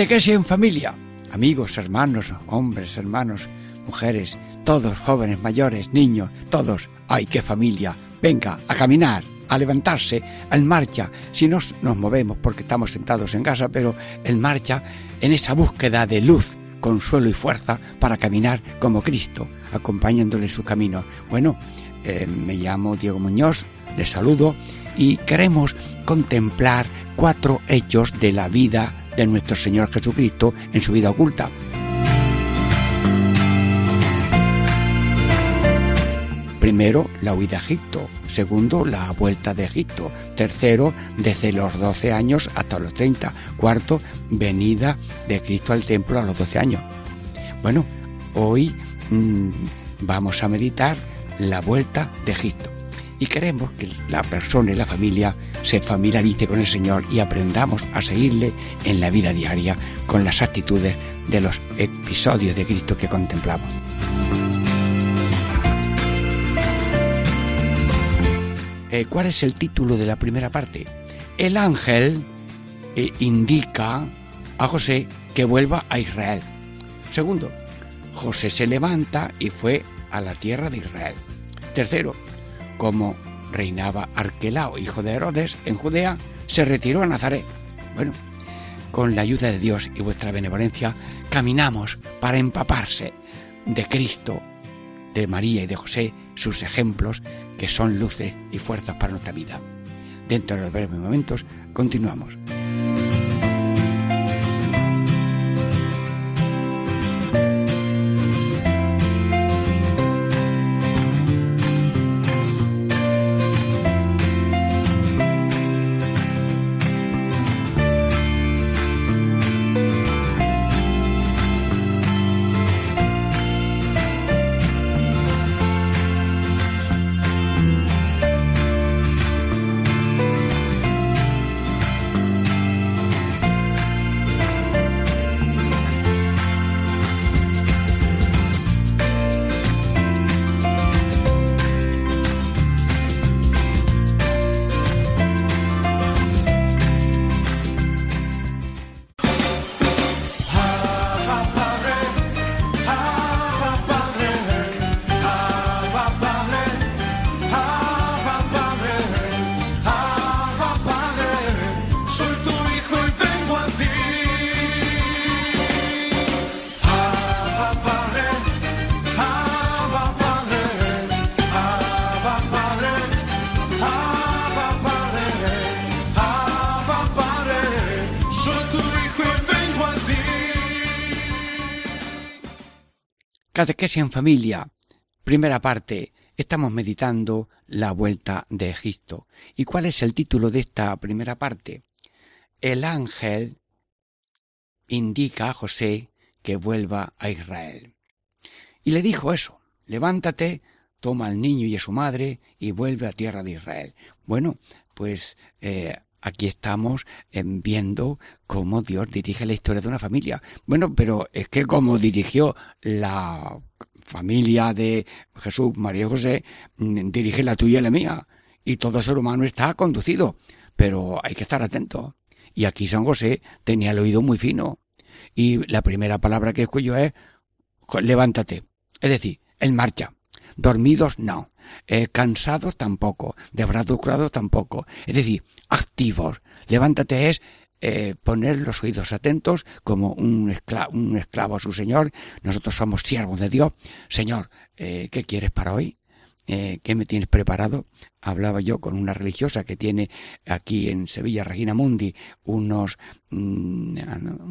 Catequesis en familia. Amigos, hermanos, hombres, hermanos, mujeres, todos, jóvenes, mayores, niños, todos. ¡Ay, qué familia! Venga, a caminar, a levantarse, en marcha. Si nos, nos movemos porque estamos sentados en casa, pero en marcha en esa búsqueda de luz, consuelo y fuerza para caminar como Cristo, acompañándole en su camino. Bueno, eh, me llamo Diego Muñoz, les saludo y queremos contemplar cuatro hechos de la vida de nuestro Señor Jesucristo en su vida oculta. Primero, la huida a Egipto. Segundo, la vuelta de Egipto. Tercero, desde los 12 años hasta los 30. Cuarto, venida de Cristo al templo a los 12 años. Bueno, hoy mmm, vamos a meditar la vuelta de Egipto y queremos que la persona y la familia se familiarice con el Señor y aprendamos a seguirle en la vida diaria con las actitudes de los episodios de Cristo que contemplamos. Eh, ¿Cuál es el título de la primera parte? El ángel eh, indica a José que vuelva a Israel. Segundo, José se levanta y fue a la tierra de Israel. Tercero, como reinaba Arquelao, hijo de Herodes, en Judea, se retiró a Nazaret. Bueno, con la ayuda de Dios y vuestra benevolencia, caminamos para empaparse de Cristo, de María y de José, sus ejemplos, que son luces y fuerzas para nuestra vida. Dentro de los breves momentos, continuamos. En familia. Primera parte. Estamos meditando la vuelta de Egipto. ¿Y cuál es el título de esta primera parte? El ángel indica a José que vuelva a Israel. Y le dijo eso, levántate, toma al niño y a su madre y vuelve a tierra de Israel. Bueno, pues eh, aquí estamos eh, viendo cómo Dios dirige la historia de una familia. Bueno, pero es que como dirigió la familia de Jesús, María José, mm, dirige la tuya y la mía. Y todo ser humano está conducido. Pero hay que estar atento. Y aquí San José tenía el oído muy fino. Y la primera palabra que escucho es levántate. Es decir, en marcha. Dormidos no. Eh, cansados tampoco. Desbraducrados tampoco. Es decir, activos. Levántate es eh, poner los oídos atentos como un esclavo, un esclavo a su Señor. Nosotros somos siervos de Dios. Señor, eh, ¿qué quieres para hoy? Eh, ¿Qué me tienes preparado? Hablaba yo con una religiosa que tiene aquí en Sevilla, Regina Mundi, unos, mm,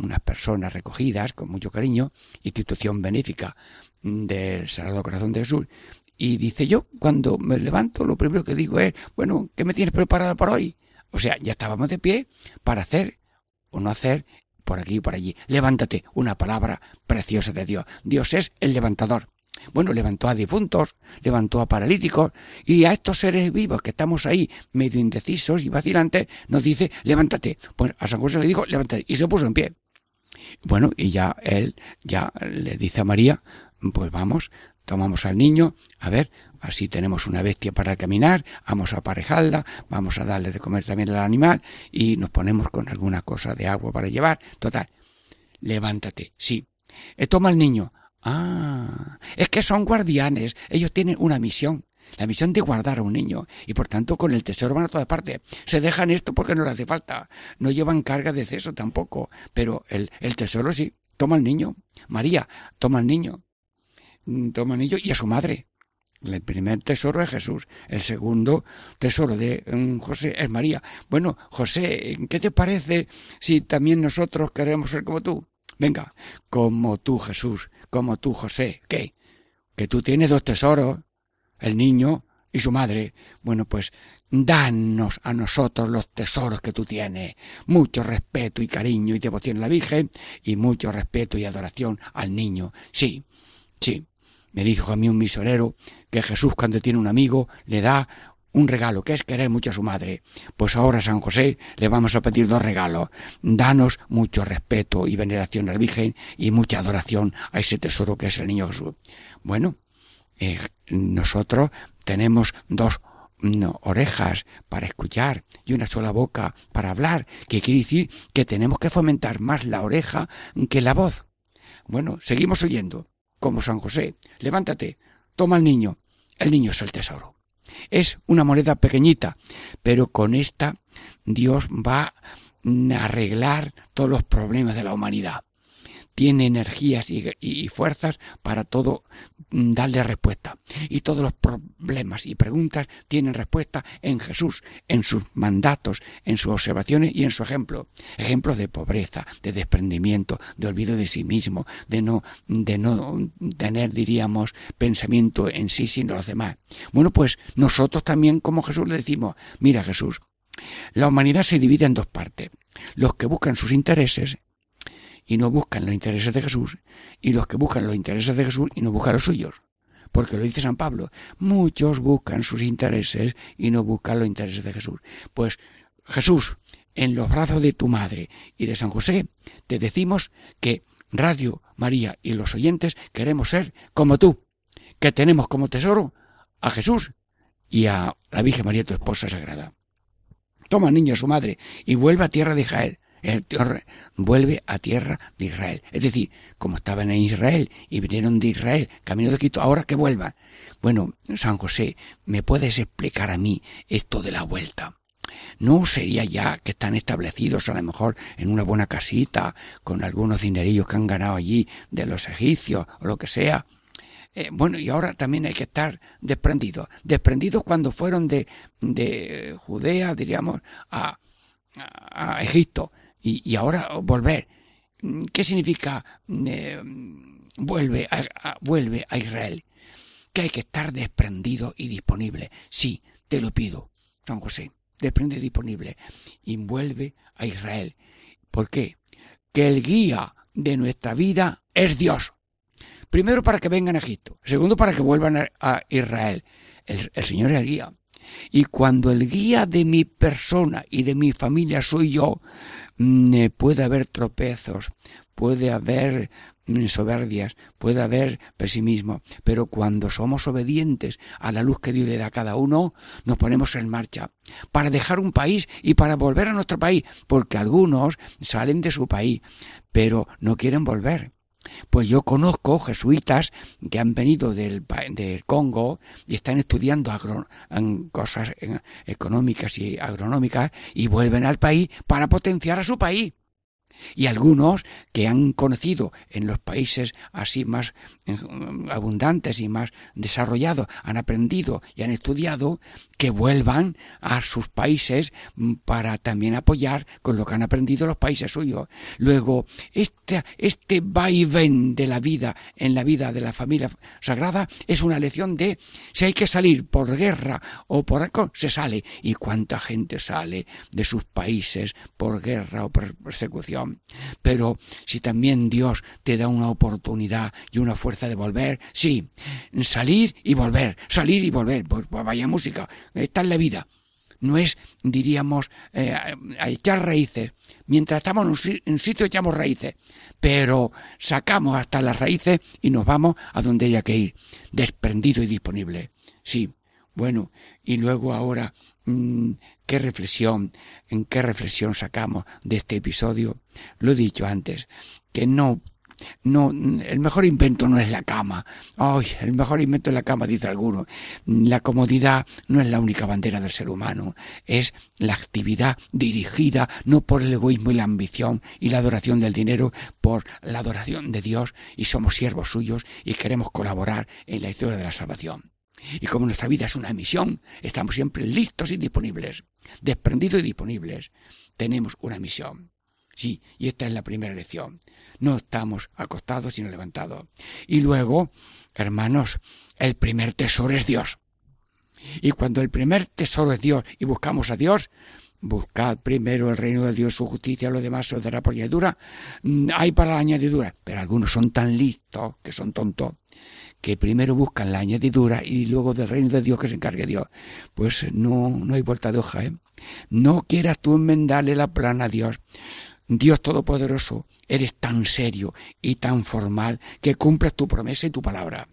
unas personas recogidas con mucho cariño, institución benéfica del Sagrado Corazón de Jesús. Y dice yo, cuando me levanto, lo primero que digo es, bueno, ¿qué me tienes preparado para hoy? O sea, ya estábamos de pie para hacer o no hacer por aquí y por allí. Levántate, una palabra preciosa de Dios. Dios es el levantador. Bueno, levantó a difuntos, levantó a paralíticos y a estos seres vivos que estamos ahí medio indecisos y vacilantes, nos dice, levántate. Pues a San José le dijo, levántate y se puso en pie. Bueno, y ya él ya le dice a María, pues vamos, tomamos al niño, a ver, así tenemos una bestia para caminar, vamos a aparejarla, vamos a darle de comer también al animal y nos ponemos con alguna cosa de agua para llevar. Total, levántate, sí. Eh, toma al niño. Ah, es que son guardianes, ellos tienen una misión la misión de guardar a un niño y por tanto con el tesoro van a toda parte. Se dejan esto porque no le hace falta. No llevan carga de exceso tampoco, pero el, el tesoro sí. Toma al niño. María, toma al niño. Mm, toma al niño y a su madre. El primer tesoro es Jesús, el segundo tesoro de mm, José es María. Bueno, José, ¿qué te parece si también nosotros queremos ser como tú? Venga, como tú Jesús, como tú José. ¿Qué? Que tú tienes dos tesoros, el niño y su madre. Bueno, pues danos a nosotros los tesoros que tú tienes. Mucho respeto y cariño y devoción a la Virgen y mucho respeto y adoración al niño. Sí, sí. Me dijo a mí un misionero que Jesús cuando tiene un amigo le da un regalo, que es querer mucho a su madre. Pues ahora San José le vamos a pedir dos regalos. Danos mucho respeto y veneración a la Virgen y mucha adoración a ese tesoro que es el niño Jesús. Bueno, eh, nosotros tenemos dos orejas para escuchar y una sola boca para hablar, que quiere decir que tenemos que fomentar más la oreja que la voz. Bueno, seguimos oyendo como San José. Levántate, toma al niño. El niño es el tesoro. Es una moneda pequeñita, pero con esta Dios va a arreglar todos los problemas de la humanidad tiene energías y, fuerzas para todo mm, darle respuesta. Y todos los problemas y preguntas tienen respuesta en Jesús, en sus mandatos, en sus observaciones y en su ejemplo. Ejemplos de pobreza, de desprendimiento, de olvido de sí mismo, de no, de no tener, diríamos, pensamiento en sí sino los demás. Bueno, pues nosotros también como Jesús le decimos, mira Jesús, la humanidad se divide en dos partes. Los que buscan sus intereses y no buscan los intereses de Jesús, y los que buscan los intereses de Jesús y no buscan los suyos. Porque lo dice San Pablo, muchos buscan sus intereses y no buscan los intereses de Jesús. Pues Jesús, en los brazos de tu madre y de San José, te decimos que Radio María y los oyentes queremos ser como tú, que tenemos como tesoro a Jesús y a la Virgen María, tu esposa sagrada. Toma niño a su madre y vuelve a tierra de Israel el vuelve a tierra de Israel. Es decir, como estaban en Israel y vinieron de Israel, camino de Quito, ahora que vuelvan. Bueno, San José, ¿me puedes explicar a mí esto de la vuelta? ¿No sería ya que están establecidos a lo mejor en una buena casita, con algunos dinerillos que han ganado allí de los egipcios o lo que sea? Eh, bueno, y ahora también hay que estar desprendidos. Desprendidos cuando fueron de, de Judea, diríamos, a, a Egipto y, ahora volver. ¿Qué significa eh, vuelve, a, vuelve a Israel? Que hay que estar desprendido y disponible. Sí, te lo pido, San José, desprendido y disponible. Y vuelve a Israel. ¿Por qué? Que el guía de nuestra vida es Dios. Primero para que vengan a Egipto. Segundo para que vuelvan a, Israel. El, el Señor es el guía. Y cuando el guía de mi persona y de mi familia soy yo, mm, eh, puede haber tropezos, puede haber mm, soberbias, puede haber pesimismo, pero cuando somos obedientes a la luz que Dios le da a cada uno, nos ponemos en marcha para dejar un país y para volver a nuestro país, porque algunos salen de su país, pero no quieren volver. Pues yo conozco jesuitas que han venido del, del Congo y están estudiando cosas económicas y agronómicas y vuelven al país para potenciar a su país. Y algunos que han conocido en los países así más eh, abundantes y más desarrollados, han aprendido y han estudiado, que vuelvan a sus países mm, para también apoyar con lo que han aprendido los países suyos. Luego, este, este vaivén de la vida en la vida de la familia sagrada es una lección de si hay que salir por guerra o por algo, se sale. ¿Y cuánta gente sale de sus países por guerra o por persecución? Pero si también Dios te da una oportunidad y una fuerza de volver, sí, salir y volver, salir y volver, pues, pues vaya música, esta es la vida. No es, diríamos, eh, echar raíces. Mientras estamos en un, sitio echamos raíces, pero sacamos hasta las raíces y nos vamos a donde haya que ir, desprendido y disponible. Sí, bueno, y luego ahora, ¿qué reflexión, en qué reflexión sacamos de este episodio? Lo he dicho antes, que no no, el mejor invento no es la cama. Ay, el mejor invento es la cama, dice alguno. La comodidad no es la única bandera del ser humano. Es la actividad dirigida no por el egoísmo y la ambición y la adoración del dinero, por la adoración de Dios y somos siervos suyos y queremos colaborar en la historia de la salvación. Y como nuestra vida es una misión, estamos siempre listos y disponibles, desprendidos y disponibles. Tenemos una misión. Sí, y esta es la primera lección. No estamos acostados sino levantados. Y luego, hermanos, el primer tesoro es Dios. Y cuando el primer tesoro es Dios y buscamos a Dios, buscad primero el reino de Dios, su justicia, lo demás se os dará por añadidura. Mm, hay para la añadidura, pero algunos son tan listos que son tontos que primero buscan la añadidura y luego del reino de Dios que se encargue Dios. Pues no, no hay vuelta de hoja, ¿eh? No quieras tú enmendarle la plana a Dios. Dios Todopoderoso, eres tan serio y tan formal que cumples tu promesa y tu palabra.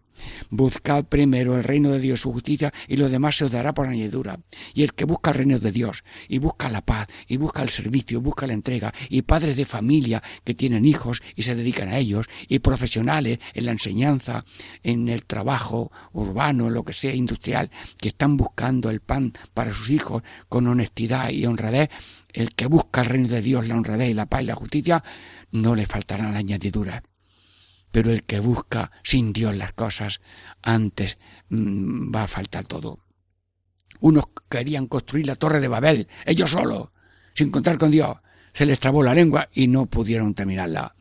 Buscad primero el reino de Dios, su justicia, y lo demás se os dará por añadidura. Y el que busca el reino de Dios, y busca la paz, y busca el servicio, busca la entrega, y padres de familia que tienen hijos y se dedican a ellos, y profesionales en la enseñanza, en el trabajo urbano, lo que sea industrial, que están buscando el pan para sus hijos con honestidad y honradez, el que busca el reino de Dios, la honradez y la paz y la justicia, no le faltarán la añadidura pero el que busca sin Dios las cosas, antes mm, va a faltar todo. Unos querían construir la torre de Babel, ellos solos, sin contar con Dios. Se les trabó la lengua y no pudieron terminarla.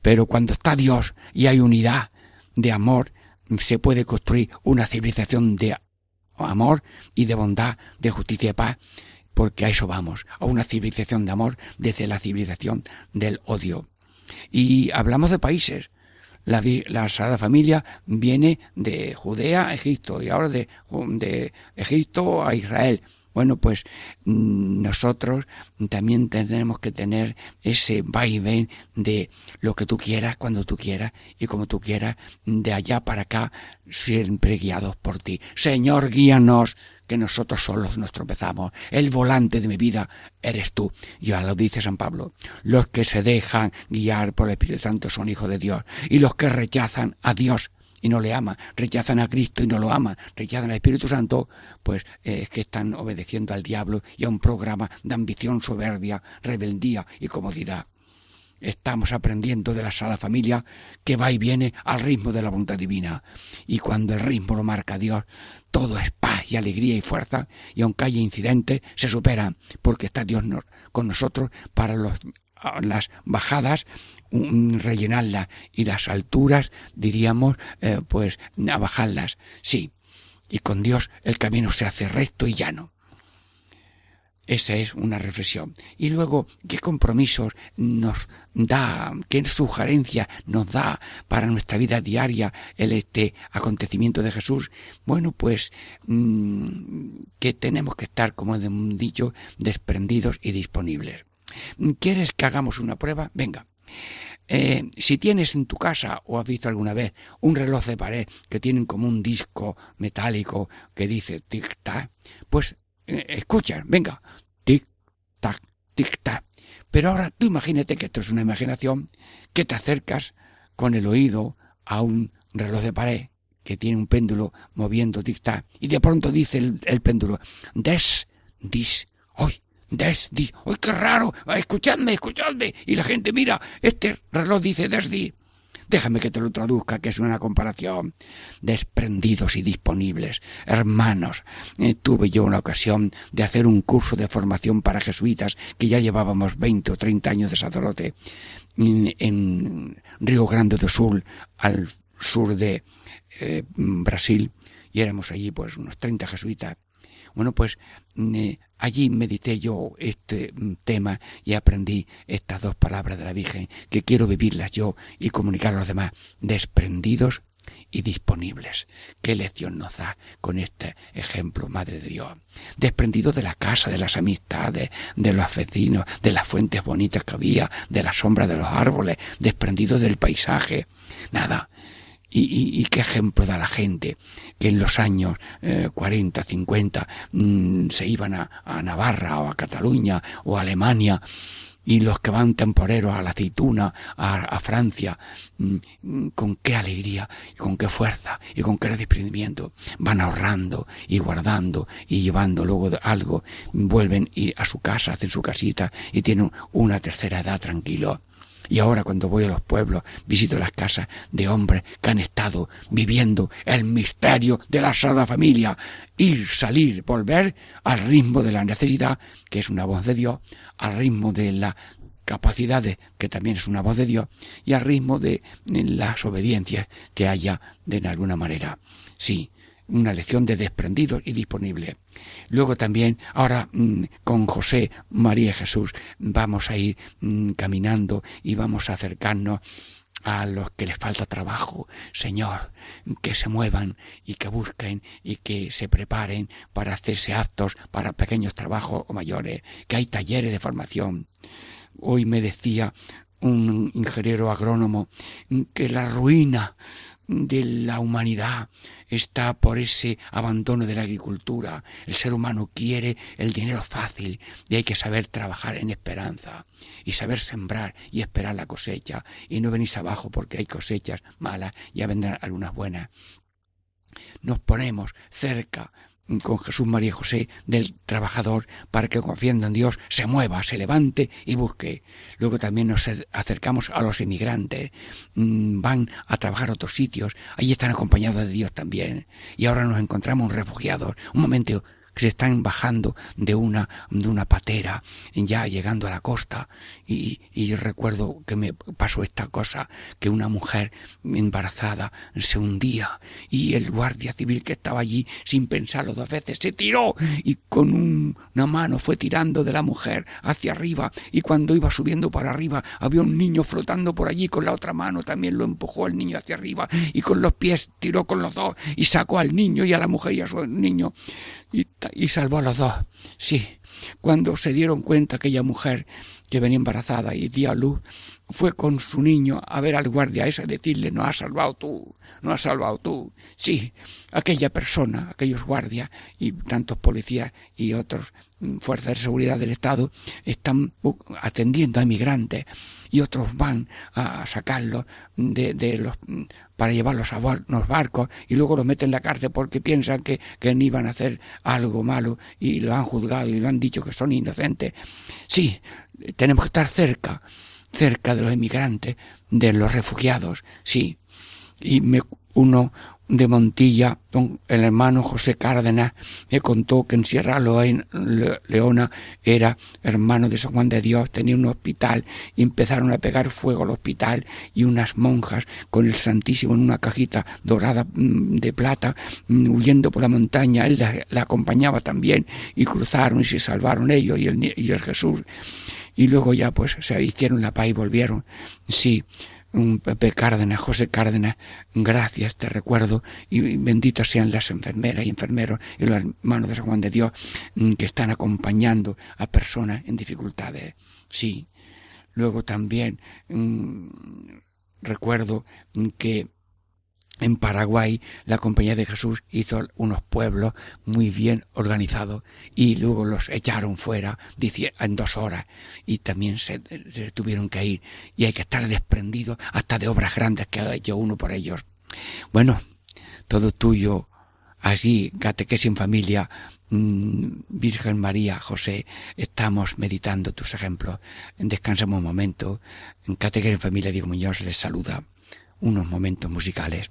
Pero cuando está Dios y hay unidad de amor, se puede construir una civilización de amor y de bondad, de justicia y paz, porque a eso vamos, a una civilización de amor desde la civilización del odio. Y hablamos de países, la, la Sagrada Familia viene de Judea a Egipto y ahora de, de Egipto a Israel. Bueno, pues mm, nosotros también tenemos que tener ese vaivén de lo que tú quieras, cuando tú quieras y como tú quieras, de allá para acá, siempre guiados por ti. Señor, guíanos, que nosotros solos nos tropezamos. El volante de mi vida eres tú. Ya lo dice San Pablo. Los que se dejan guiar por el Espíritu Santo son hijos de Dios. Y los que rechazan a Dios y no le aman, rechazan a Cristo y no lo aman, rechazan al Espíritu Santo, pues eh, es que están obedeciendo al diablo y a un programa de ambición soberbia, rebeldía y comodidad. Estamos aprendiendo de la Sala Familia que va y viene al ritmo de la voluntad divina. Y cuando el ritmo lo marca Dios, todo es paz y alegría y fuerza, y aunque haya incidentes, se superan, porque está Dios con nosotros para las bajadas rellenarlas y las alturas diríamos eh, pues a bajarlas sí. Y con Dios el camino se hace recto y llano esa es una reflexión. Y luego, ¿qué compromisos nos da, qué sugerencias nos da para nuestra vida diaria el este acontecimiento de Jesús? Bueno, pues mm, que tenemos que estar, como he dicho, desprendidos y disponibles. ¿Quieres que hagamos una prueba? Venga. Eh, si tienes en tu casa o has visto alguna vez un reloj de pared que tienen como un disco metálico que dice tic-tac, pues eh, escucha, venga, tic-tac, tic-tac. Pero ahora tú imagínate que esto es una imaginación, que te acercas con el oído a un reloj de pared que tiene un péndulo moviendo tic-tac y de pronto dice el, péndulo, des, dis, hoy, Desdi. ¡Uy, qué raro! Escuchadme, escuchadme. Y la gente mira, este reloj dice Desdi. Déjame que te lo traduzca, que es una comparación. Desprendidos y disponibles. Hermanos, eh, tuve yo una ocasión de hacer un curso de formación para jesuitas, que ya llevábamos veinte o treinta años de sacerdote, en, Río Grande do Sul, al sur de eh, Brasil, y éramos allí pues unos treinta jesuitas. Bueno, pues eh, allí medité yo este mm, tema y aprendí estas dos palabras de la Virgen que quiero vivirlas yo y comunicar a los demás, desprendidos y disponibles. ¿Qué lección nos da con este ejemplo, Madre de Dios? Desprendidos de la casa, de las amistades, de los vecinos, de las fuentes bonitas que había, de la sombra de los árboles, desprendidos del paisaje. Nada, y, qué ejemplo da la gente que en los años eh, 40, 50 mm, se iban a, Navarra o a Cataluña o a Alemania y los que van temporeros a la aceituna, a, Francia, mm, con qué alegría y con qué fuerza y con qué desprendimiento van ahorrando y guardando y llevando luego algo, vuelven a su casa, hacen su casita y tienen una tercera edad tranquilo. Y ahora cuando voy a los pueblos, visito las casas de hombres que han estado viviendo el misterio de la Sagrada Familia. Ir, salir, volver al ritmo de la necesidad, que es una voz de Dios, al ritmo de la capacidades, que también es una voz de Dios, y al ritmo de las obediencias que haya de alguna manera. Sí, una lección de desprendido y disponible. Luego también, ahora mm, con José, María Jesús, vamos a ir mm, caminando y vamos a acercarnos a los que les falta trabajo, Señor, que se muevan y que busquen y que se preparen para hacerse actos para pequeños trabajos o mayores, que hay talleres de formación. Hoy me decía un ingeniero agrónomo que la ruina de la humanidad está por ese abandono de la agricultura. El ser humano quiere el dinero fácil y hay que saber trabajar en esperanza y saber sembrar y esperar la cosecha y no venís abajo porque hay cosechas malas, ya vendrán algunas buenas. Nos ponemos cerca con Jesús, María y José del trabajador para que confiando en Dios se mueva, se levante y busque. Luego también nos acercamos a los inmigrantes, mm, van a trabajar a otros sitios, allí están acompañados de Dios también. Y ahora nos encontramos refugiados. Un momento, que se están bajando de una, de una patera, ya llegando a la costa. Y, y recuerdo que me pasó esta cosa, que una mujer embarazada se hundía y el guardia civil que estaba allí, sin pensarlo dos veces, se tiró y con una mano fue tirando de la mujer hacia arriba y cuando iba subiendo para arriba había un niño flotando por allí con la otra mano también lo empujó el niño hacia arriba y con los pies tiró con los dos y sacó al niño y a la mujer y a su niño salvó a los dos. Sí, cuando se dieron cuenta aquella mujer que venía embarazada y dio a luz, fue con su niño a ver al guardia ese decirle, no has salvado tú, no has salvado tú. Sí, aquella persona, aquellos guardias y tantos policías y otros mm, fuerzas de seguridad del Estado están atendiendo a inmigrantes y otros van a sacarlos de, los para llevarlos a los barcos y luego los meten en la cárcel porque piensan que, que iban a hacer algo malo y lo han juzgado y lo han dicho que son inocentes. Sí, tenemos que estar cerca, cerca de los inmigrantes, de los refugiados, sí. Y me, uno, de Montilla, el hermano José Cárdenas, me contó que en Sierra Leona era hermano de San Juan de Dios, tenía un hospital y empezaron a pegar fuego al hospital y unas monjas con el Santísimo en una cajita dorada mm, de plata mm, huyendo por la montaña, él la, acompañaba también y cruzaron y se salvaron ellos y el, y el Jesús y luego ya pues se hicieron la paz y volvieron. Sí, Pepe Cárdenas, José Cárdenas, gracias, te recuerdo, y benditos sean las enfermeras y enfermeros y los hermanos de San Juan de Dios mm, que están acompañando a personas en dificultades. Sí. Luego también mm, recuerdo que en Paraguay la Compañía de Jesús hizo unos pueblos muy bien organizados y luego los echaron fuera en dos horas y también se, tuvieron que ir y hay que estar desprendido hasta de obras grandes que ha hecho uno por ellos. Bueno, todo tuyo, Allí, catequesis en familia, mm, Virgen María, José, estamos meditando tus ejemplos. Descansamos un momento. En catequesis en familia, Diego Muñoz les saluda. Unos momentos musicales.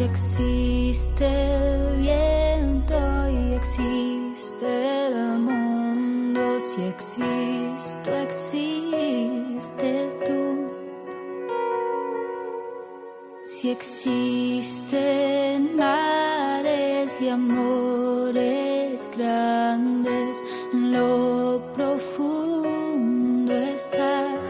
Si existe el viento y existe el mundo, si existo, existes tú. Si existen mares y amores grandes, en lo profundo estás.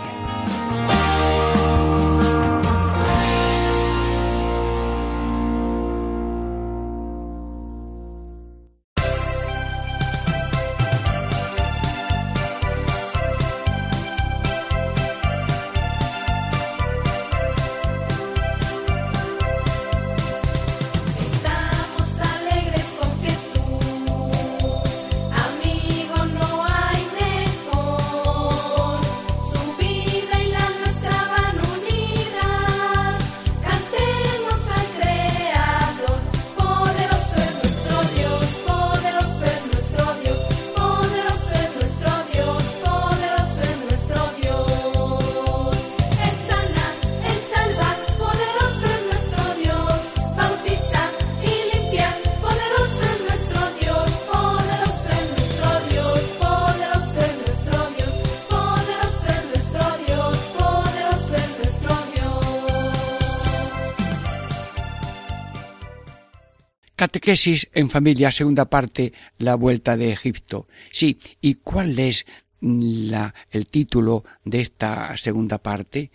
Catequesis en familia, segunda parte, la vuelta de Egipto. Sí, ¿y cuál es la, el título de esta segunda parte?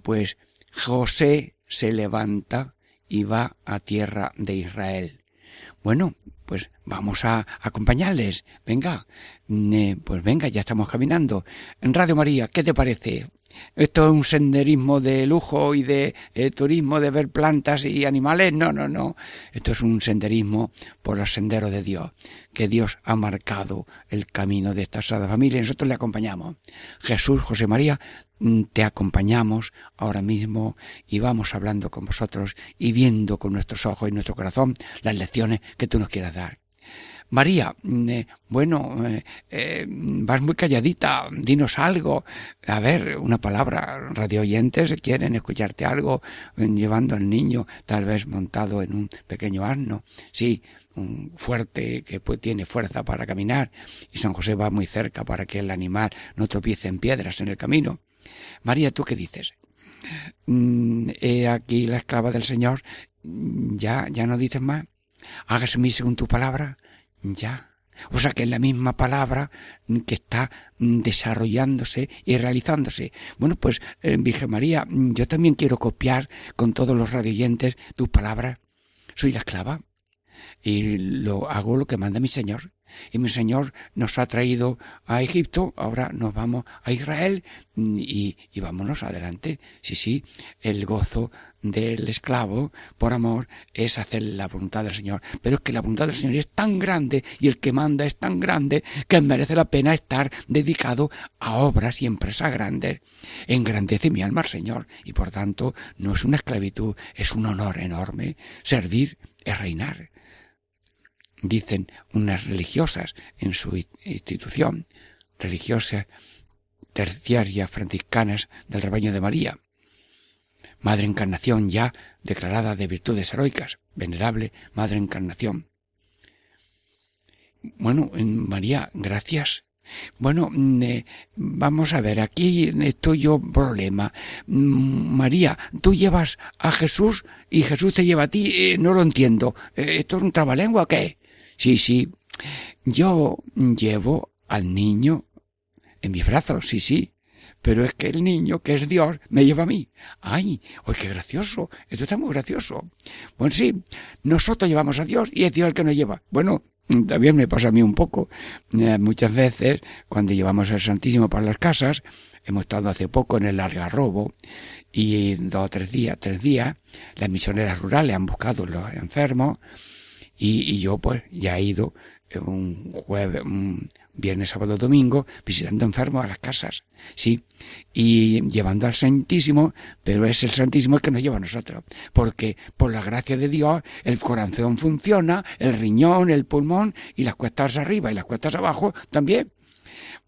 Pues José se levanta y va a tierra de Israel. Bueno, pues vamos a acompañarles. Venga, pues venga, ya estamos caminando. En Radio María, ¿qué te parece? Esto es un senderismo de lujo y de eh, turismo de ver plantas y animales. No, no, no. Esto es un senderismo por los senderos de Dios, que Dios ha marcado el camino de esta sada familia nosotros le acompañamos. Jesús, José María, mm, te acompañamos ahora mismo y vamos hablando con vosotros y viendo con nuestros ojos y nuestro corazón las lecciones que tú nos quieras dar. María, mm, eh, bueno, eh, eh, vas muy calladita, dinos algo. A ver, una palabra. Radio oyentes quieren escucharte algo, llevando al niño, tal vez montado en un pequeño asno. Sí, un fuerte que tiene fuerza para caminar y San José va muy cerca para que el animal no tropiece en piedras en el camino. María, ¿tú qué dices? Mm, aquí la esclava del Señor. Ya, ya no dices más. Hágase mi según tu palabra. Ya. O sea que es la misma palabra que está desarrollándose y realizándose. Bueno, pues eh, Virgen María, yo también quiero copiar con todos los radioyentes tus palabras. Soy la esclava y lo hago lo que manda mi Señor y mi Señor nos ha traído a Egipto, ahora nos vamos a Israel y, vámonos adelante. Sí, sí, el gozo del esclavo por amor es hacer la voluntad del Señor. Pero es que la voluntad del Señor es tan grande y el que manda es tan grande que merece la pena estar dedicado a obras y empresas grandes. Engrandece mi alma al Señor y por tanto no es una esclavitud, es un honor enorme. Servir es reinar dicen unas religiosas en su institución, religiosas terciarias franciscanas del rebaño de María. Madre Encarnación ya declarada de virtudes heroicas, venerable Madre Encarnación. Bueno, María, gracias. Bueno, mm, eh, vamos a ver, aquí estoy yo problema. Mm, María, tú llevas a Jesús y Jesús te lleva a ti, eh, no lo entiendo. Eh, ¿Esto es un trabalengua o qué? Sí, sí. Yo llevo al niño en mis brazos, sí, sí. Pero es que el niño, que es Dios, me lleva a mí. ¡Ay! ¡Ay, qué gracioso! Esto está muy gracioso. Bueno, sí, nosotros llevamos a Dios y es Dios el que nos lleva. Bueno, también me pasa a mí un poco. Eh, muchas veces, cuando llevamos al Santísimo para las casas, hemos estado hace poco en el Algarrobo y dos o tres días, tres días, las misioneras rurales han buscado los enfermos y, y yo pues ya he ido un jueves, un viernes, sábado, domingo, visitando enfermos a las casas, sí, y llevando al Santísimo, pero es el Santísimo el que nos lleva a nosotros, porque por la gracia de Dios el corazón funciona, el riñón, el pulmón y las cuestas arriba y las cuestas abajo también.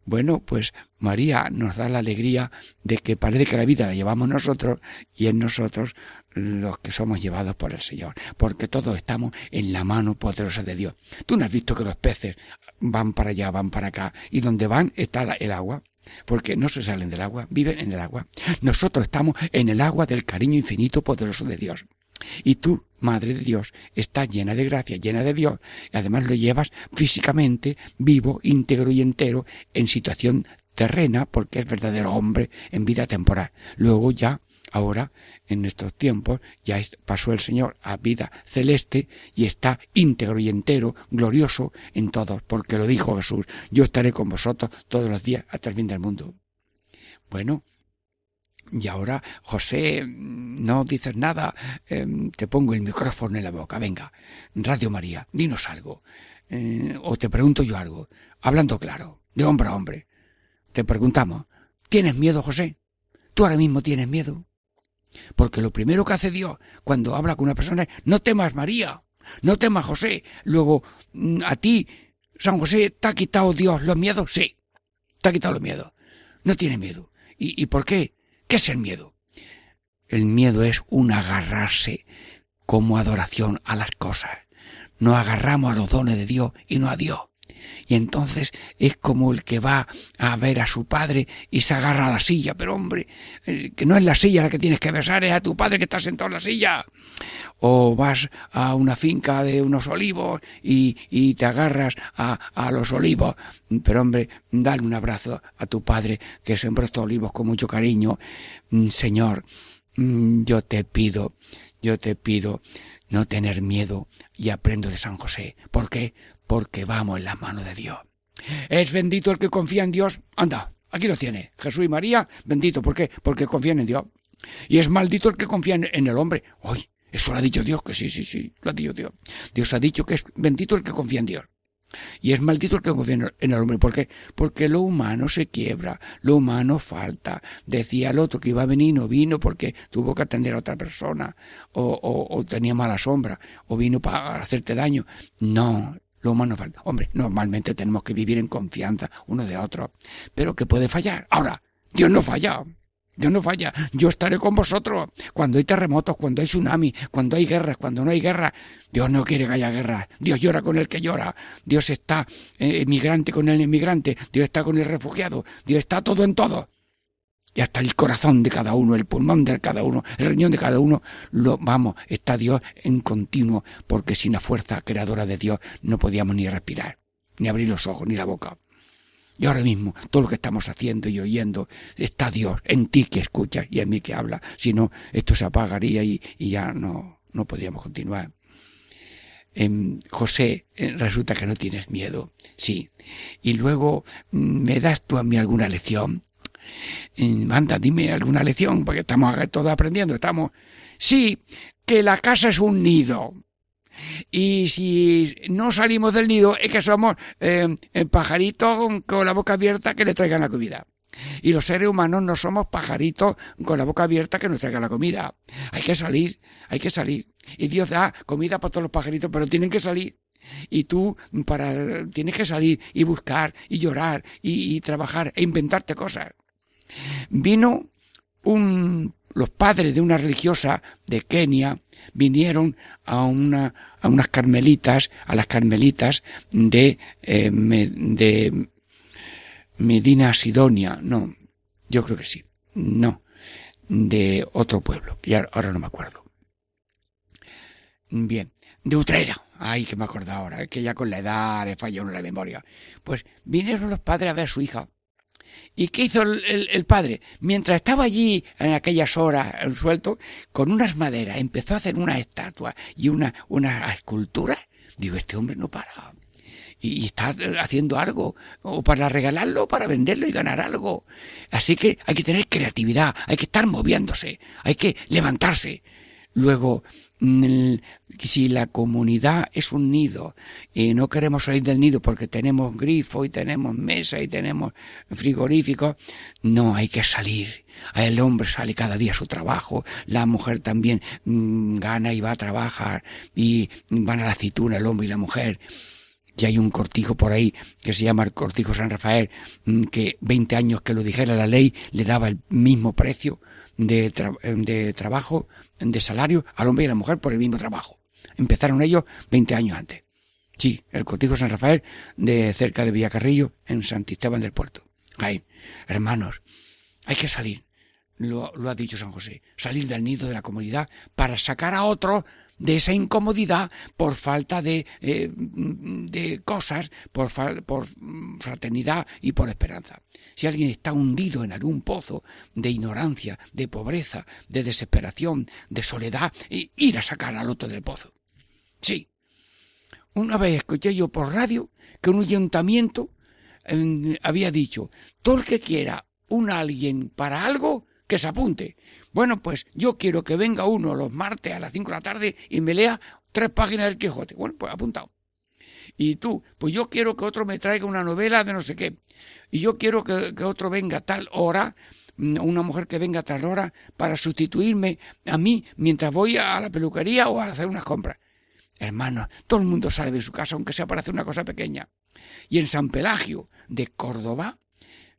Bueno, pues María nos da la alegría de que parece que la vida la llevamos nosotros y en nosotros los que somos llevados por el Señor, porque todos estamos en la mano poderosa de Dios. Tú no has visto que los peces van para allá, van para acá, y donde van está el agua, porque no se salen del agua, viven en el agua. Nosotros estamos en el agua del cariño infinito poderoso de Dios. Y tú, Madre de Dios, estás llena de gracia, llena de Dios, y además lo llevas físicamente, vivo, íntegro y entero, en situación terrena, porque es verdadero hombre en vida temporal. Luego ya Ahora, en estos tiempos, ya pasó el Señor a vida celeste y está íntegro y entero, glorioso en todos, porque lo dijo Jesús, yo estaré con vosotros todos los días hasta el fin del mundo. Bueno, y ahora, José, no dices nada, em, te pongo el micrófono en la boca, venga, Radio María, dinos algo, eh, o te pregunto yo algo, hablando claro, de hombre a hombre. Te preguntamos, ¿tienes miedo, José? ¿Tú ahora mismo tienes miedo? Porque lo primero que hace Dios cuando habla con una persona es, no temas María, no temas José. Luego, mm, a ti, San José, ¿te ha quitado Dios los miedos? Sí, te ha quitado los miedos. No tiene miedo. ¿Y, ¿Y por qué? ¿Qué es el miedo? El miedo es un agarrarse como adoración a las cosas. Nos agarramos a los dones de Dios y no a Dios. Y entonces es como el que va a ver a su padre y se agarra a la silla, pero hombre, eh, que no es la silla la que tienes que besar, es a tu padre que está sentado en la silla. O vas a una finca de unos olivos y, y te agarras a, a los olivos, pero hombre, dale un abrazo a tu padre que sembró estos olivos con mucho cariño. Mm, Señor, mm, yo te pido, yo te pido no tener miedo y aprendo de San José. ¿Por qué? Porque vamos en las manos de Dios. Es bendito el que confía en Dios. Anda, aquí lo tiene. Jesús y María, bendito. ¿Por qué? Porque confían en Dios. Y es maldito el que confía en, el hombre. Hoy, eso lo ha dicho Dios, que sí, sí, sí, lo ha dicho Dios. Dios ha dicho que es bendito el que confía en Dios. Y es maldito el que confía en el hombre. ¿Por qué? Porque lo humano se quiebra, lo humano falta. Decía el otro que iba a venir, no vino porque tuvo que atender a otra persona, o, o, tenía mala sombra, o vino para hacerte daño. No, Hombre, normalmente tenemos que vivir en confianza uno de otro, pero que puede fallar. Ahora, Dios no falla. Dios no falla. Yo estaré con vosotros cuando hay terremotos, cuando hay tsunami, cuando hay guerras, cuando no hay guerra. Dios no quiere que haya guerra. Dios llora con el que llora. Dios está eh, emigrante con el emigrante. Dios está con el refugiado. Dios está todo en todo. Y hasta el corazón de cada uno, el pulmón de cada uno, el riñón de cada uno, lo vamos, está Dios en continuo, porque sin la fuerza creadora de Dios no podíamos ni respirar, ni abrir los ojos, ni la boca. Y ahora mismo, todo lo que estamos haciendo y oyendo, está Dios en ti que escuchas y en mí que habla. Si no, esto se apagaría y, ya no, no podríamos continuar. Eh, José, resulta que no tienes miedo. Sí. Y luego, mm, ¿me das tú a mí alguna lección? Manda, dime alguna lección, porque estamos todos aprendiendo, estamos. Sí, que la casa es un nido. Y si no salimos del nido es que somos eh, pajaritos con la boca abierta que le traigan la comida. Y los seres humanos no somos pajaritos con la boca abierta que nos traigan la comida. Hay que salir, hay que salir. Y Dios da comida para todos los pajaritos, pero tienen que salir. Y tú para tienes que salir y buscar y llorar y, y trabajar e inventarte cosas. Vino un los padres de una religiosa de Kenia vinieron a una a unas carmelitas, a las carmelitas de, eh, de Medina Sidonia, no, yo creo que sí, no, de otro pueblo, y ahora no me acuerdo. Bien, de Utrera, ay, que me acuerdo ahora, que ya con la edad le falla uno la memoria. Pues vinieron los padres a ver a su hija, ¿Y qué hizo el, padre? Mientras estaba allí en aquellas horas suelto, con unas maderas, empezó a hacer una estatua y una, una escultura. Digo, este hombre no para. Y, está haciendo algo, o para regalarlo, o para venderlo y ganar algo. Así que hay que tener creatividad, hay que estar moviéndose, hay que levantarse. Luego, si la comunidad es un nido y no queremos salir del nido porque tenemos grifo y tenemos mesa y tenemos frigorífico, no, hay que salir. El hombre sale cada día a su trabajo, la mujer también mm, gana y va a trabajar y van a la aceituna el hombre y la mujer. Y hay un cortijo por ahí que se llama el cortijo San Rafael, mm, que 20 años que lo dijera la ley le daba el mismo precio de, de trabajo, de salario al hombre y a la mujer por el mismo trabajo. Empezaron ellos 20 años antes. Sí, el cortijo San Rafael de cerca de Villacarrillo en Santisteban del Puerto. Ahí, hermanos, hay que salir. Lo, lo ha dicho San José. Salir del nido de la comunidad para sacar a otro de esa incomodidad por falta de, eh, de cosas, por, por fraternidad y por esperanza. Si alguien está hundido en algún pozo de ignorancia, de pobreza, de desesperación, de soledad, ir a sacar al otro del pozo. Sí. Una vez escuché yo por radio que un ayuntamiento em, había dicho, todo el que quiera un alguien para algo, que se apunte. Bueno, pues yo quiero que venga uno los martes a las cinco de la tarde y me lea tres páginas del Quijote. Bueno, pues apuntado. Y tú, pues yo quiero que otro me traiga una novela de no sé qué. Y yo quiero que, otro venga a tal hora, mm, una mujer que venga a tal hora para sustituirme a mí mientras voy a la peluquería o a hacer unas compras. Hermanos, todo el mundo sale de su casa, aunque sea para hacer una cosa pequeña. Y en San Pelagio de Córdoba,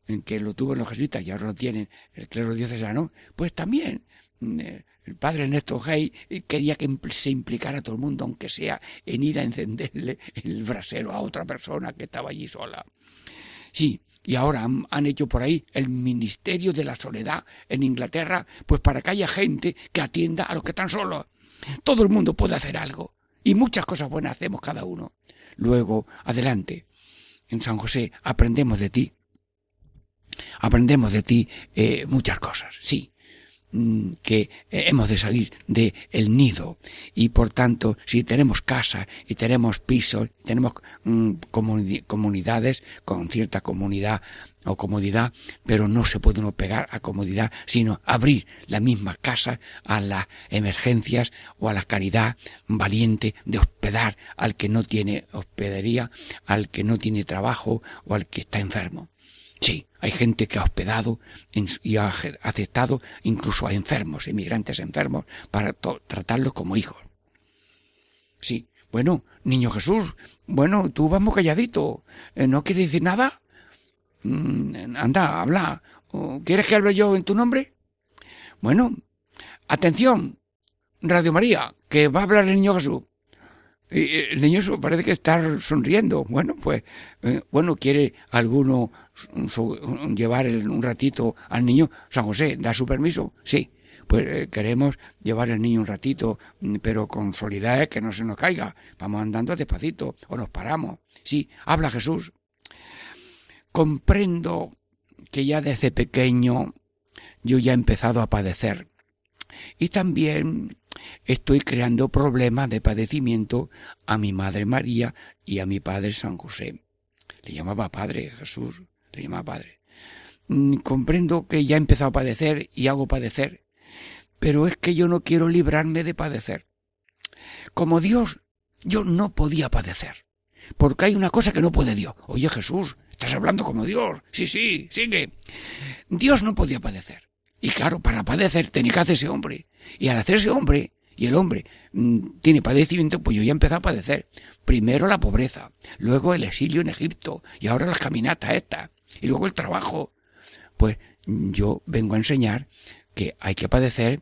en que lo tuvo en los jesuitas y ahora lo tienen el clero diocesano, pues también mm, eh, el padre Ernesto Hey quería que se implicara todo el mundo, aunque sea en ir a encenderle el brasero a otra persona que estaba allí sola. Sí, y ahora han, hecho por ahí el Ministerio de la Soledad en Inglaterra, pues para que haya gente que atienda a los que están solos. Todo el mundo puede hacer algo. Y muchas cosas buenas hacemos cada uno. Luego, adelante. En San José aprendemos de ti. Aprendemos de ti eh, muchas cosas, sí. Mm, que eh, hemos de salir del el nido y por tanto si tenemos casa y tenemos pisos tenemos mm, comunidades con cierta comunidad o comodidad pero no se puede uno pegar a comodidad sino abrir la misma casa a las emergencias o a la caridad valiente de hospedar al que no tiene hospedería al que no tiene trabajo o al que está enfermo Sí, hay gente que ha hospedado y ha aceptado incluso a enfermos, emigrantes enfermos, para tratarlos como hijos. Sí, bueno, niño Jesús, bueno, tú vamos calladito, eh, ¿no quieres decir nada? Mm, anda, habla. ¿Quieres que hable yo en tu nombre? Bueno, atención, Radio María, que va a hablar el niño Jesús. El niño parece que está sonriendo. Bueno, pues, eh, bueno, quiere alguno llevar un ratito al niño. San José, ¿da su permiso? Sí. Pues eh, queremos llevar al niño un ratito, mm, pero con solidez, que no se nos caiga. Vamos andando despacito, o nos paramos. Sí, habla Jesús. Comprendo que ya desde pequeño yo ya he empezado a padecer. Y también estoy creando problemas de padecimiento a mi madre María y a mi padre San José. Le llamaba padre Jesús, le llamaba padre. Mm, comprendo que ya he empezado a padecer y hago padecer, pero es que yo no quiero librarme de padecer. Como Dios, yo no podía padecer, porque hay una cosa que no puede Dios. Oye Jesús, estás hablando como Dios. Sí, sí, sigue. Dios no podía padecer. Y claro, para padecer tenía que hacerse hombre. Y al hacerse hombre, y el hombre mm, tiene padecimiento, pues yo ya he a padecer. Primero la pobreza, luego el exilio en Egipto, y ahora las caminatas estas, y luego el trabajo. Pues yo vengo a enseñar que hay que padecer,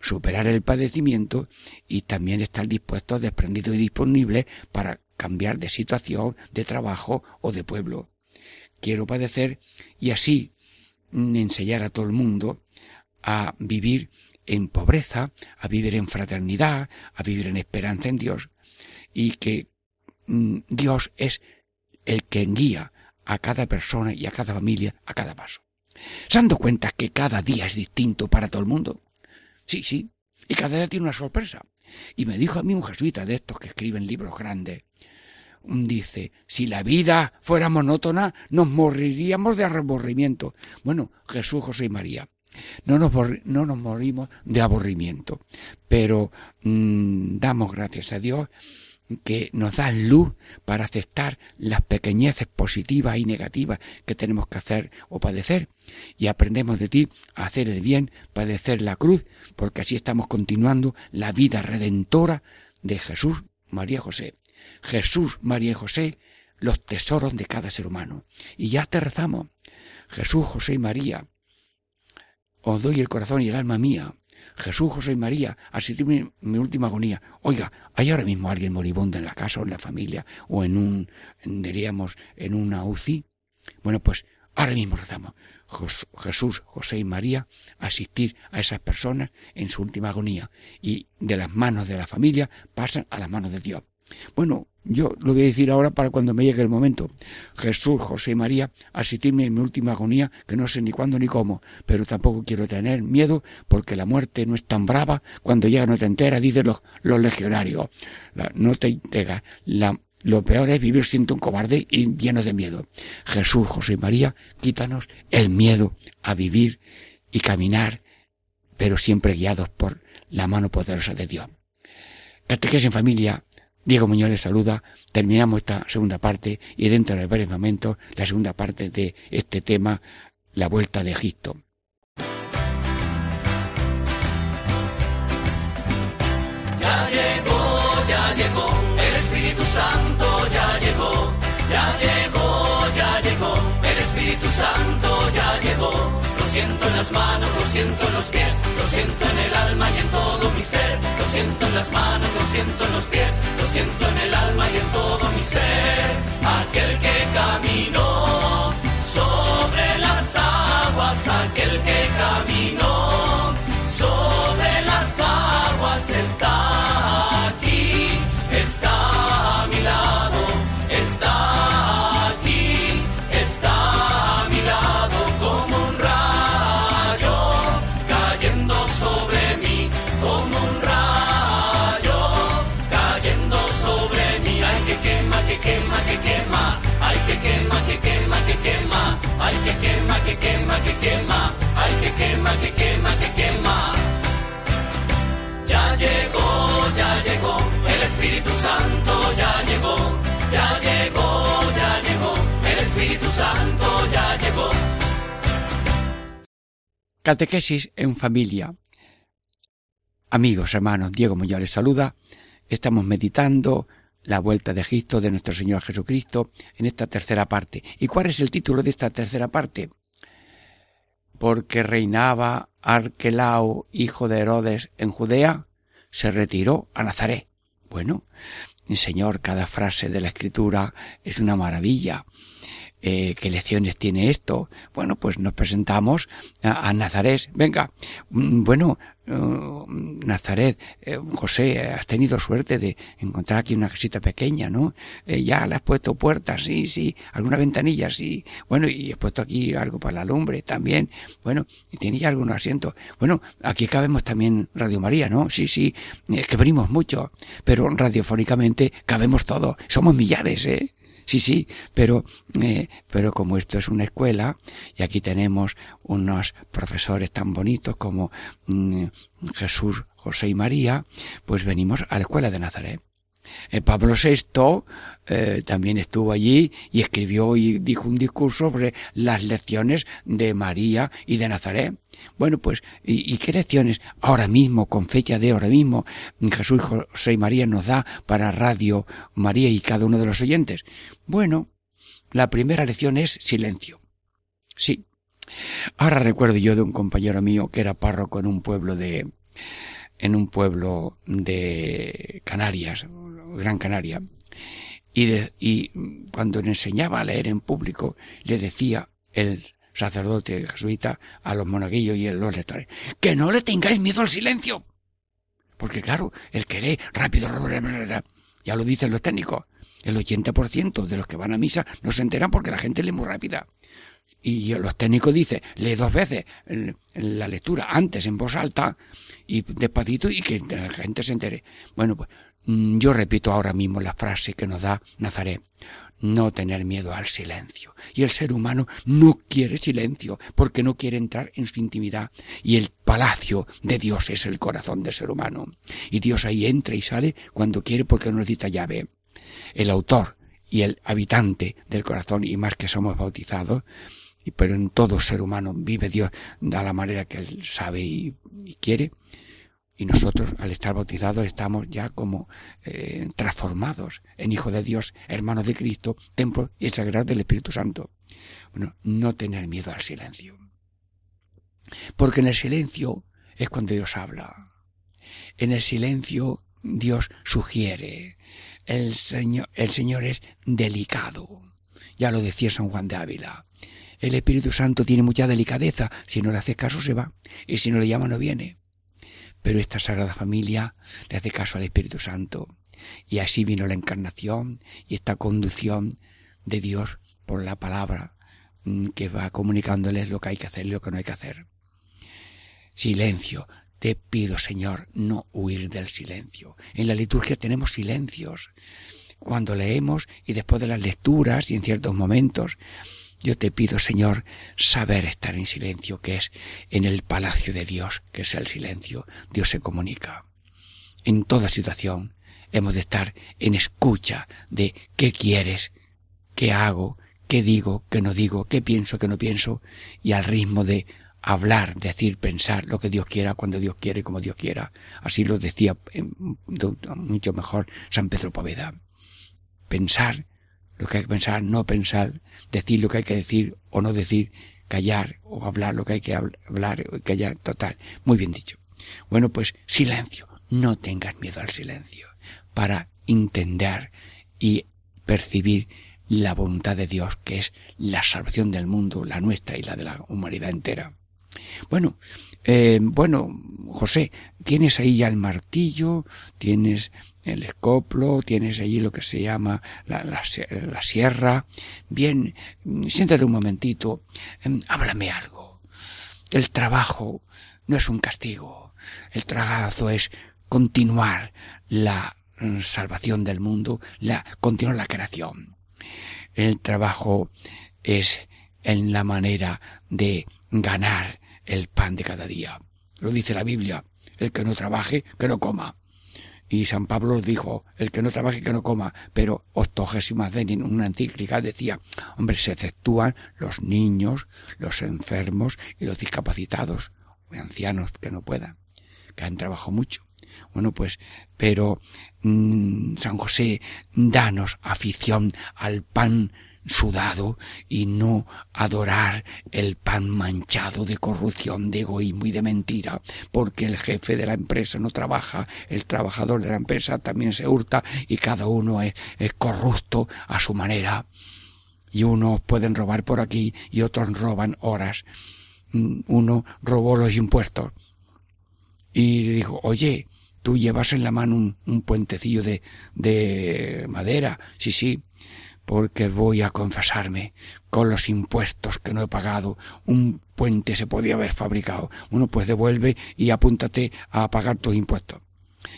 superar el padecimiento y también estar dispuestos, desprendidos y disponibles para cambiar de situación, de trabajo o de pueblo. Quiero padecer y así mm, enseñar a todo el mundo a vivir en pobreza, a vivir en fraternidad, a vivir en esperanza en Dios, y que mm, Dios es el que guía a cada persona y a cada familia a cada paso. ¿Se han dado cuenta que cada día es distinto para todo el mundo? Sí, sí, y cada día tiene una sorpresa. Y me dijo a mí un jesuita de estos que escriben libros grandes, dice, si la vida fuera monótona, nos moriríamos de aburrimiento. Bueno, Jesús, José y María, no nos, no nos morimos de aburrimiento, pero mm, damos gracias a Dios que nos da luz para aceptar las pequeñeces positivas y negativas que tenemos que hacer o padecer. Y aprendemos de ti a hacer el bien, padecer la cruz, porque así estamos continuando la vida redentora de Jesús, María José. Jesús, María José, los tesoros de cada ser humano. Y ya te rezamos. Jesús, José y María, os doy el corazón y el alma mía. Jesús, José y María, asistirme mi última agonía. Oiga, ¿hay ahora mismo alguien moribundo en la casa o en la familia o en un, diríamos, en una UCI? Bueno, pues ahora mismo rezamos. Jesús, José y María, asistir a esas personas en su última agonía y de las manos de la familia pasan a las manos de Dios. Bueno, yo lo voy a decir ahora para cuando me llegue el momento. Jesús, José y María, asistirme en mi última agonía, que no sé ni cuándo ni cómo, pero tampoco quiero tener miedo porque la muerte no es tan brava, cuando llega no te entera, dicen los, los legionarios. no te entera. La, lo peor es vivir siendo un cobarde y lleno de miedo. Jesús, José y María, quítanos el miedo a vivir y caminar, pero siempre guiados por la mano poderosa de Dios. Catequesis en familia Diego Muñoz les saluda. Terminamos esta segunda parte y dentro de varios momentos la segunda parte de este tema, la vuelta de Egipto. Ya llegó, ya llegó, el Espíritu Santo ya llegó, ya llegó, ya llegó, el Espíritu Santo ya llegó. Lo siento en las manos, lo siento en los pies, lo siento en el alma y en todo mi ser, lo siento en las manos, lo siento en los pies el alma y en todo mi ser, aquel que caminó Santo ya llegó. Catequesis en familia. Amigos, hermanos, Diego Muñoz les saluda. Estamos meditando la vuelta de Egipto de nuestro Señor Jesucristo en esta tercera parte. ¿Y cuál es el título de esta tercera parte? Porque reinaba Arquelao, hijo de Herodes, en Judea, se retiró a Nazaret. Bueno, Señor, cada frase de la Escritura es una maravilla. Eh, ¿Qué lecciones tiene esto? Bueno, pues nos presentamos a, a Nazaret. Venga, mm, bueno, eh, Nazaret, eh, José, has tenido suerte de encontrar aquí una casita pequeña, ¿no? Eh, ya le has puesto puertas, sí, sí, alguna ventanilla, sí. Bueno, y has puesto aquí algo para la lumbre también. Bueno, y tiene ya algunos asientos. Bueno, aquí cabemos también Radio María, ¿no? Sí, sí, es que venimos mucho, pero radiofónicamente cabemos todos. Somos millares, ¿eh? Sí, sí, pero, eh, pero como esto es una escuela y aquí tenemos unos profesores tan bonitos como mm, Jesús, José y María, pues venimos a la escuela de Nazaret. Eh, Pablo VI eh, también estuvo allí y escribió y dijo un discurso sobre las lecciones de María y de Nazaret. Bueno, pues, ¿y, y qué lecciones ahora mismo, con fecha de ahora mismo, Jesús, José y María nos da para Radio María y cada uno de los oyentes? Bueno, la primera lección es silencio. Sí. Ahora recuerdo yo de un compañero mío que era párroco en un pueblo de, en un pueblo de Canarias, Gran Canaria, y, cuando le enseñaba a leer en público, le decía el sacerdote jesuita a los monaguillos y a los lectores, que no le tengáis miedo al silencio. Porque claro, el que lee rápido, ya lo dicen los técnicos, el 80% de los que van a misa no se enteran porque la gente lee muy rápida. Y los técnicos dicen, lee dos veces la lectura antes en voz alta y despacito y que la gente se entere. Bueno, pues yo repito ahora mismo la frase que nos da Nazaret. No tener miedo al silencio. Y el ser humano no quiere silencio porque no quiere entrar en su intimidad. Y el palacio de Dios es el corazón del ser humano. Y Dios ahí entra y sale cuando quiere porque no necesita llave. El autor y el habitante del corazón y más que somos bautizados, pero en todo ser humano vive Dios de la manera que Él sabe y, y quiere, y nosotros al estar bautizados estamos ya como eh, transformados en hijos de Dios, hermanos de Cristo, templo y sagrado del Espíritu Santo. Bueno, no tener miedo al silencio. Porque en el silencio es cuando Dios habla. En el silencio Dios sugiere. El Señor, el Señor es delicado. Ya lo decía San Juan de Ávila. El Espíritu Santo tiene mucha delicadeza. Si no le hace caso se va. Y si no le llama no viene. Pero esta Sagrada Familia le hace caso al Espíritu Santo. Y así vino la encarnación y esta conducción de Dios por la palabra que va comunicándoles lo que hay que hacer y lo que no hay que hacer. Silencio. Te pido, Señor, no huir del silencio. En la liturgia tenemos silencios. Cuando leemos y después de las lecturas y en ciertos momentos, yo te pido, Señor, saber estar en silencio, que es en el palacio de Dios, que es el silencio. Dios se comunica. En toda situación hemos de estar en escucha de qué quieres, qué hago, qué digo, qué no digo, qué pienso, qué no pienso, y al ritmo de hablar, decir, pensar lo que Dios quiera, cuando Dios quiere, como Dios quiera. Así lo decía mucho mejor San Pedro Poveda. Pensar lo que hay que pensar, no pensar, decir lo que hay que decir o no decir, callar o hablar lo que hay que hablar o callar, total. Muy bien dicho. Bueno, pues silencio. No tengas miedo al silencio. Para entender y percibir la voluntad de Dios, que es la salvación del mundo, la nuestra y la de la humanidad entera. Bueno, eh, bueno, José, tienes ahí ya el martillo, tienes el escoplo, tienes allí lo que se llama la, sierra. Bien, siéntate un momentito, em, háblame algo. El trabajo no es un castigo, el trabajo es continuar la mm, salvación del mundo, la, continuar la creación. El trabajo es en la manera de ganar el pan de cada día. Lo dice la Biblia. El que no trabaje, que no coma. Y San Pablo dijo, el que no trabaje, que no coma. Pero Octogésima en una encíclica, decía, hombre, se exceptúan los niños, los enfermos y los discapacitados, ancianos que no puedan, que han trabajado mucho. Bueno, pues, pero mmm, San José, danos afición al pan sudado y no adorar el pan manchado de corrupción, de egoísmo y de mentira, porque el jefe de la empresa no trabaja, el trabajador de la empresa también se hurta y cada uno es, corrupto a su manera. Y unos pueden robar por aquí y otros roban horas. Mm, uno robó los impuestos y dijo, oye, tú llevas en la mano un, un puentecillo de, de madera. Sí, sí, porque voy a confesarme con los impuestos que no he pagado. Un puente se podía haber fabricado. Uno pues devuelve y apúntate a pagar tus impuestos.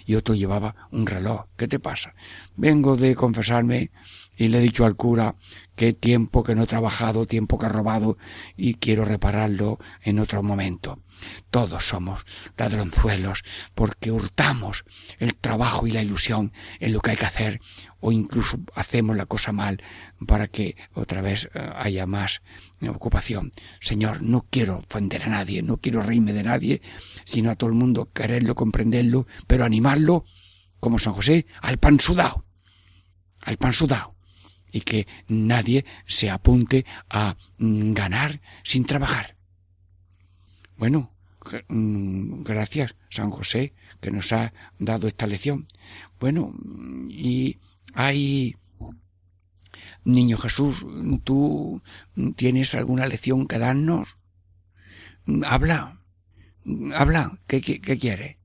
Y otro llevaba un reloj. ¿Qué te pasa? Vengo de confesarme y le he dicho al cura que tiempo que no he trabajado, tiempo que he robado y quiero repararlo en otro momento. Todos somos ladronzuelos porque hurtamos el trabajo y la ilusión en lo que hay que hacer o incluso hacemos la cosa mal para que otra vez eh, haya más ocupación. Señor, no quiero ofender a nadie, no quiero reírme de nadie, sino a todo el mundo quererlo, comprenderlo, pero animarlo, como San José, al pan sudado, al pan sudado, y que nadie se apunte a mm, ganar sin trabajar. Bueno, mm, gracias, San José, que nos ha dado esta lección. Bueno, y hay Niño Jesús, ¿tú tienes alguna lección que darnos? Habla, habla, ¿qué, qué, qué quiere?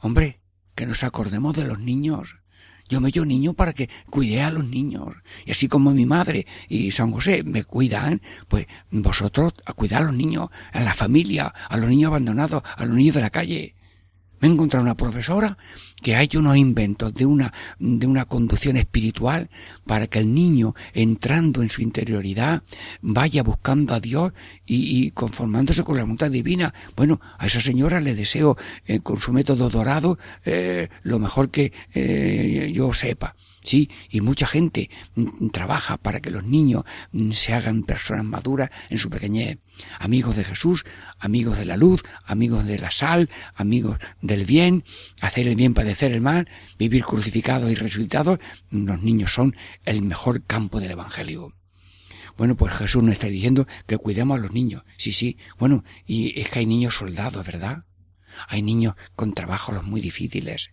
Hombre, que nos acordemos de los niños. Yo me yo niño para que cuide a los niños. Y así como mi madre y San José me cuidan, pues vosotros a cuidar a los niños, a la familia, a los niños abandonados, a los niños de la calle. Me he encontrado una profesora que ha hecho unos inventos de una, de una conducción espiritual para que el niño, entrando en su interioridad, vaya buscando a Dios y, conformándose con la voluntad divina. Bueno, a esa señora le deseo, eh, con su método dorado, eh, lo mejor que eh, yo sepa. Sí, y mucha gente trabaja para que los niños se hagan personas maduras en su pequeñez. Amigos de Jesús, amigos de la luz, amigos de la sal, amigos del bien, hacer el bien, padecer el mal, vivir crucificados y resucitados. Los niños son el mejor campo del Evangelio. Bueno, pues Jesús nos está diciendo que cuidemos a los niños. Sí, sí. Bueno, y es que hay niños soldados, ¿verdad? Hay niños con trabajos muy difíciles.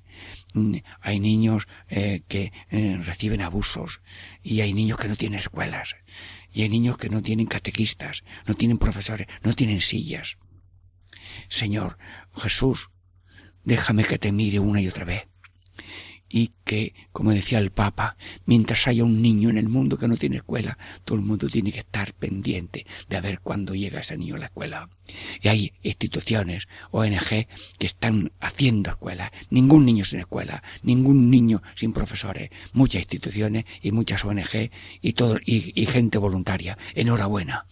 Mm, hay niños eh, que eh, reciben abusos. Y hay niños que no tienen escuelas. Y hay niños que no tienen catequistas, no tienen profesores, no tienen sillas. Señor Jesús, déjame que te mire una y otra vez y que, como decía el Papa, mientras haya un niño en el mundo que no tiene escuela, todo el mundo tiene que estar pendiente de ver cuándo llega ese niño a la escuela. Y hay instituciones, ONG, que están haciendo escuelas. Ningún niño sin escuela, ningún niño sin profesores, muchas instituciones y muchas ONG y todo, y, y gente voluntaria. Enhorabuena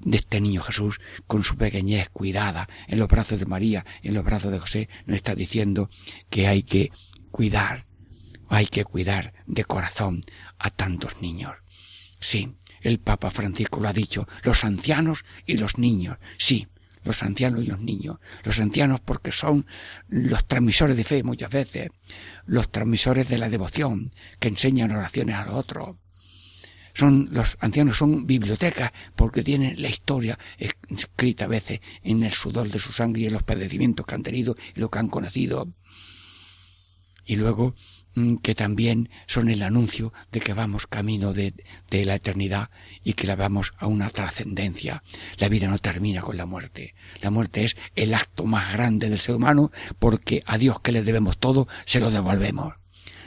de este niño Jesús, con su pequeñez cuidada, en los brazos de María, en los brazos de José, nos está diciendo que hay que cuidar hay que cuidar de corazón a tantos niños. Sí, el Papa Francisco lo ha dicho, los ancianos y los niños. Sí, los ancianos y los niños. Los ancianos porque son los transmisores de fe muchas veces, los transmisores de la devoción, que enseñan oraciones a los otros. Son, los ancianos son bibliotecas porque tienen la historia escrita a veces en el sudor de su sangre y en los padecimientos que han tenido y lo que han conocido y luego que también son el anuncio de que vamos camino de, de la eternidad y que la vamos a una trascendencia. La vida no termina con la muerte. La muerte es el acto más grande del ser humano porque a Dios que le debemos todo, se lo devolvemos.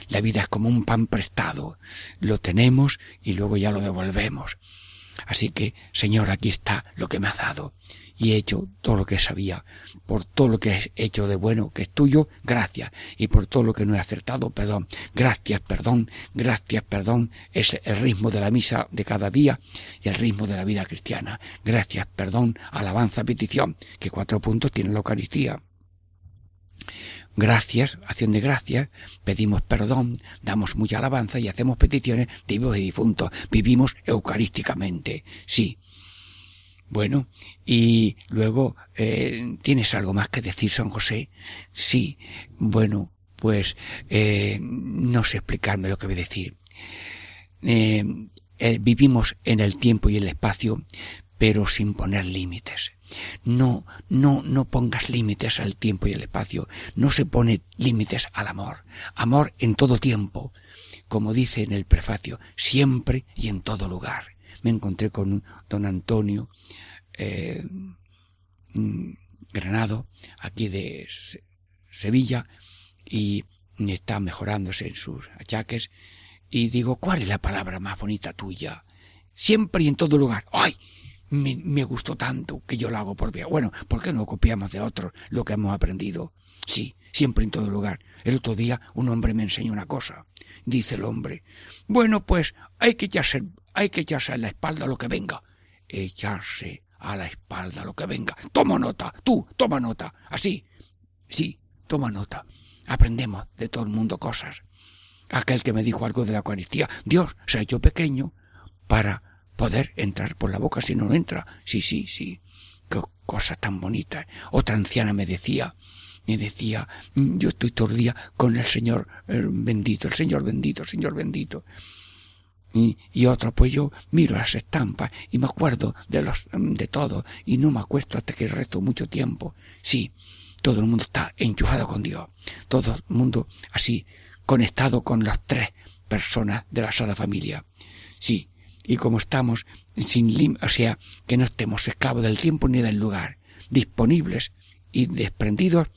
La vida es como un pan prestado. Lo tenemos y luego ya lo devolvemos. Así que, Señor, aquí está lo que me has dado y he hecho todo lo que sabía. Por todo lo que he hecho de bueno que es tuyo, gracias. Y por todo lo que no he acertado, perdón. Gracias, perdón, gracias, perdón. Es el ritmo de la misa de cada día y el ritmo de la vida cristiana. Gracias, perdón, alabanza, petición, que cuatro puntos tiene la Eucaristía. Gracias, acción de gracias, pedimos perdón, damos mucha alabanza y hacemos peticiones de vivos y difuntos. Vivimos eucarísticamente. Sí, bueno, y luego, eh, ¿tienes algo más que decir, San José? Sí, bueno, pues eh, no sé explicarme lo que voy a decir. Eh, vivimos en el tiempo y el espacio, pero sin poner límites. No, no, no pongas límites al tiempo y el espacio. No se pone límites al amor. Amor en todo tiempo. Como dice en el prefacio, siempre y en todo lugar me encontré con don Antonio eh, Granado, aquí de Sevilla, y está mejorándose en sus achaques, y digo, ¿cuál es la palabra más bonita tuya? Siempre y en todo lugar. ¡Ay! Me, me gustó tanto que yo lo hago por vía. Bueno, ¿por qué no copiamos de otros lo que hemos aprendido? Sí, siempre en todo lugar. El otro día un hombre me enseñó una cosa. Dice el hombre, bueno, pues hay que echarse hay que echarse a la espalda lo que venga. Echarse a la espalda lo que venga. Toma nota, tú, toma nota. Así. Sí, toma nota. Aprendemos de todo el mundo cosas. Aquel que me dijo algo de la Eucaristía, Dios se ha hecho pequeño para poder entrar por la boca si no entra. Sí, sí, sí. Qué cosa tan bonita. Otra anciana me decía, me decía, yo estoy todo el día con el Señor eh, bendito, el Señor bendito, el Señor bendito y, y otro, pues yo miro las estampas y me acuerdo de los, de todo y no me acuesto hasta que resto mucho tiempo. Sí, todo el mundo está enchufado con Dios. Todo el mundo así, conectado con las tres personas de la Sada Familia. Sí, y como estamos sin lim, o sea, que no estemos esclavos del tiempo ni del lugar, disponibles y desprendidos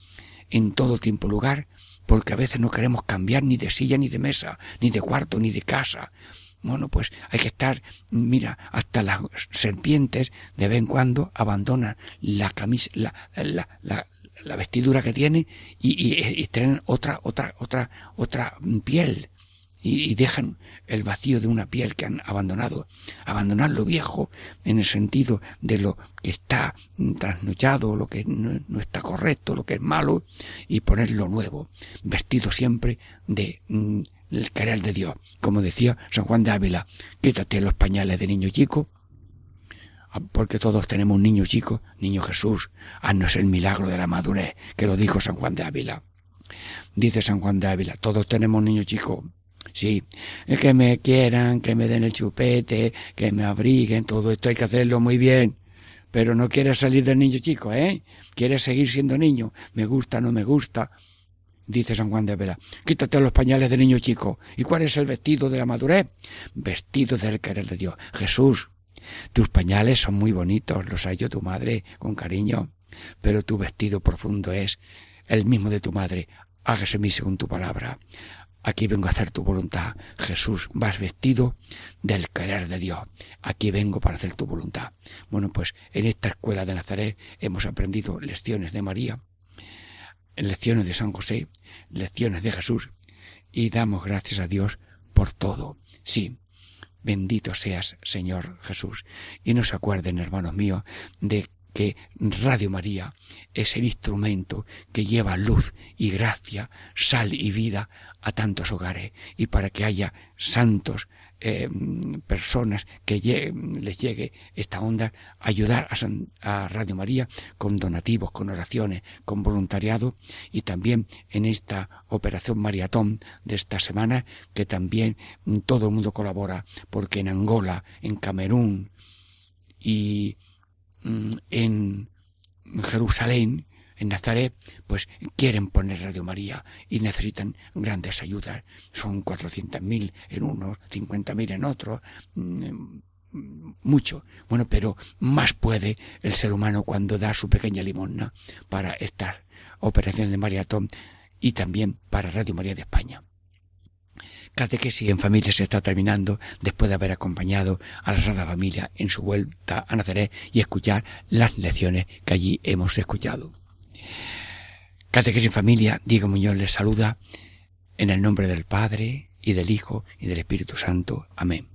en todo tiempo lugar, porque a veces no queremos cambiar ni de silla, ni de mesa, ni de cuarto, ni de casa, bueno, pues hay que estar, mira, hasta las serpientes de vez en cuando abandonan la camisa, la, la, la, vestidura que tienen y, y, y, traen otra, otra, otra, otra piel y, y, dejan el vacío de una piel que han abandonado. Abandonar lo viejo en el sentido de lo que está trasnochado, lo que no, no está correcto, lo que es malo y poner lo nuevo, vestido siempre de mm, el querer de Dios. Como decía San Juan de Ávila, quítate los pañales de niño chico, ah, porque todos tenemos un niño chico, niño Jesús, haznos el milagro de la madurez, que lo dijo San Juan de Ávila. Dice San Juan de Ávila, todos tenemos un niño chico. Sí, que me quieran, que me den el chupete, que me abriguen, todo esto hay que hacerlo muy bien. Pero no quieres salir del niño chico, ¿eh? Quieres seguir siendo niño. Me gusta, no me gusta dice San Juan de Vela, quítate los pañales de niño chico. ¿Y cuál es el vestido de la madurez? Vestido del querer de Dios. Jesús, tus pañales son muy bonitos, los ha hecho tu madre con cariño, pero tu vestido profundo es el mismo de tu madre. Hágase mi según tu palabra. Aquí vengo a hacer tu voluntad. Jesús, vas vestido del querer de Dios. Aquí vengo para hacer tu voluntad. Bueno, pues en esta escuela de Nazaret hemos aprendido lecciones de María, lecciones de San José, lecciones de Jesús, y damos gracias a Dios por todo. Sí, bendito seas, Señor Jesús. Y no se acuerden, hermanos míos, de que Radio María es el instrumento que lleva luz y gracia, sal y vida a tantos hogares y para que haya santos eh, personas que les llegue esta onda, ayudar a, Radio María con donativos, con oraciones, con voluntariado y también en esta operación maratón de esta semana que también todo el mundo colabora porque en Angola, en Camerún y mm, en Jerusalén en Nazaret, pues quieren poner Radio María y necesitan grandes ayudas. Son 400.000 en unos, 50.000 en otros, mm, mucho. Bueno, pero más puede el ser humano cuando da su pequeña limosna para estas operaciones de maratón y también para Radio María de España. Catequesis en familia se está terminando después de haber acompañado a la Sagrada Familia en su vuelta a Nazaret y escuchar las lecciones que allí hemos escuchado. Catequesis en familia, Diego Muñoz les saluda en el nombre del Padre y del Hijo y del Espíritu Santo. Amén.